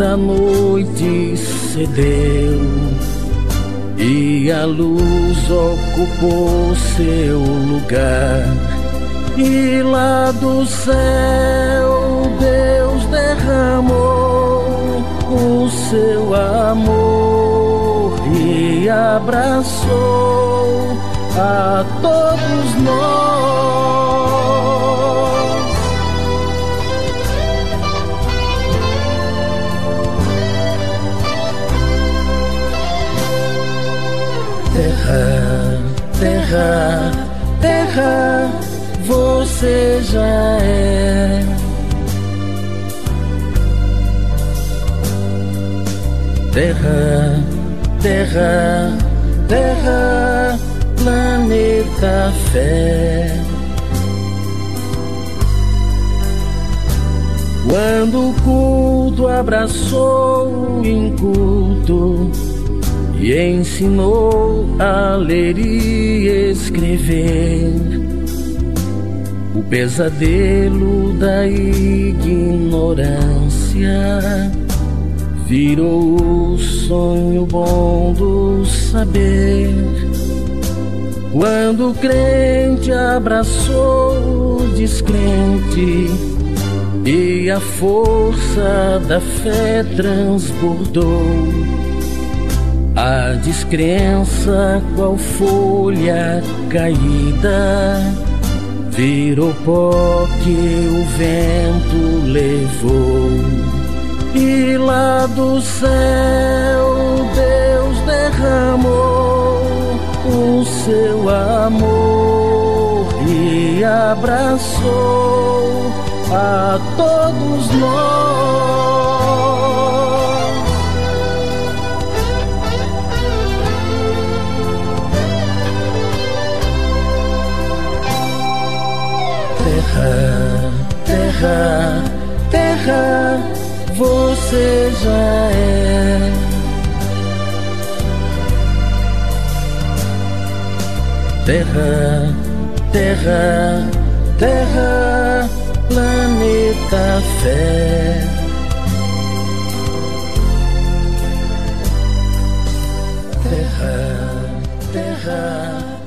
da noite cedeu e a luz ocupou seu lugar. E lá do céu Deus derramou o seu amor e abraçou a todos nós. Terra, terra, você já é. Terra, terra, terra, planeta fé. Quando o culto abraçou o inculto, e ensinou a ler e escrever. O pesadelo da ignorância virou o sonho bom do saber. Quando o crente abraçou o descrente e a força da fé transbordou a descrença, qual folha caída, virou pó que o vento levou. E lá do céu Deus derramou o seu amor e abraçou a todos nós. Terra, terra, terra, você já é. Terra, terra, terra, planeta fé. Terra, terra.